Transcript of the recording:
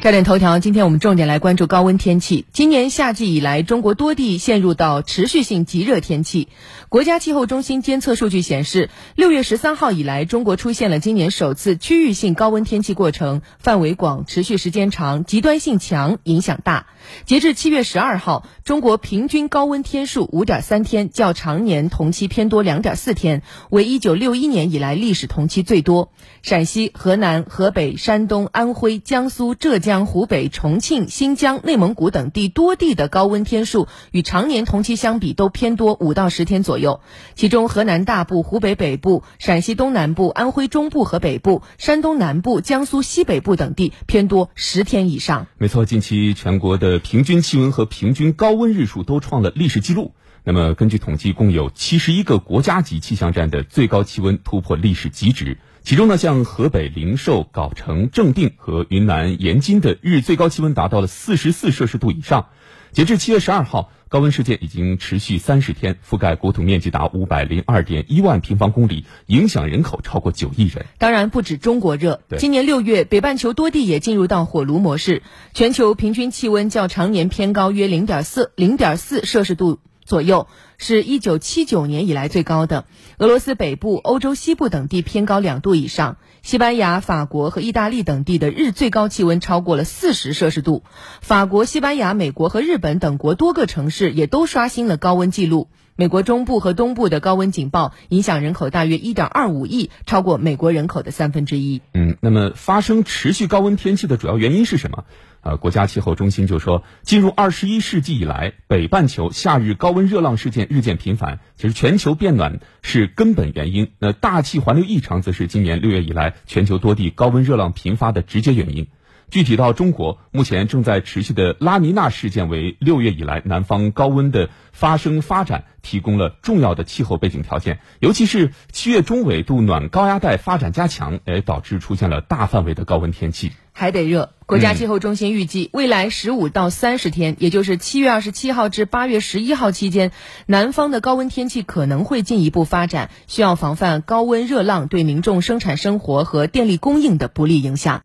焦点头条，今天我们重点来关注高温天气。今年夏季以来，中国多地陷入到持续性极热天气。国家气候中心监测数据显示，六月十三号以来，中国出现了今年首次区域性高温天气过程，范围广，持续时间长，极端性强，影响大。截至七月十二号，中国平均高温天数五点三天，较常年同期偏多两点四天，为一九六一年以来历史同期最多。陕西、河南、河北、山东、安徽、江苏、浙江。江、湖北、重庆、新疆、内蒙古等地多地的高温天数与常年同期相比都偏多五到十天左右，其中河南大部、湖北北部、陕西东南部、安徽中部和北部、山东南部、江苏西北部等地偏多十天以上。没错，近期全国的平均气温和平均高温日数都创了历史记录。那么，根据统计，共有七十一个国家级气象站的最高气温突破历史极值。其中呢，像河北灵寿、藁城、正定和云南盐津的日最高气温达到了四十四摄氏度以上。截至七月十二号，高温事件已经持续三十天，覆盖国土面积达五百零二点一万平方公里，影响人口超过九亿人。当然，不止中国热，今年六月，北半球多地也进入到火炉模式，全球平均气温较常年偏高约零点四零点四摄氏度。左右是一九七九年以来最高的。俄罗斯北部、欧洲西部等地偏高两度以上。西班牙、法国和意大利等地的日最高气温超过了四十摄氏度。法国、西班牙、美国和日本等国多个城市也都刷新了高温记录。美国中部和东部的高温警报影响人口大约一点二五亿，超过美国人口的三分之一。嗯，那么发生持续高温天气的主要原因是什么？呃，国家气候中心就说，进入二十一世纪以来，北半球夏日高温热浪事件日渐频繁。其实，全球变暖是根本原因，那大气环流异常则是今年六月以来全球多地高温热浪频发的直接原因。具体到中国，目前正在持续的拉尼娜事件为六月以来南方高温的发生发展提供了重要的气候背景条件。尤其是七月中纬度暖高压带发展加强，哎，导致出现了大范围的高温天气。还得热。国家气候中心预计，未来十五到三十天，也就是七月二十七号至八月十一号期间，南方的高温天气可能会进一步发展，需要防范高温热浪对民众生产生活和电力供应的不利影响。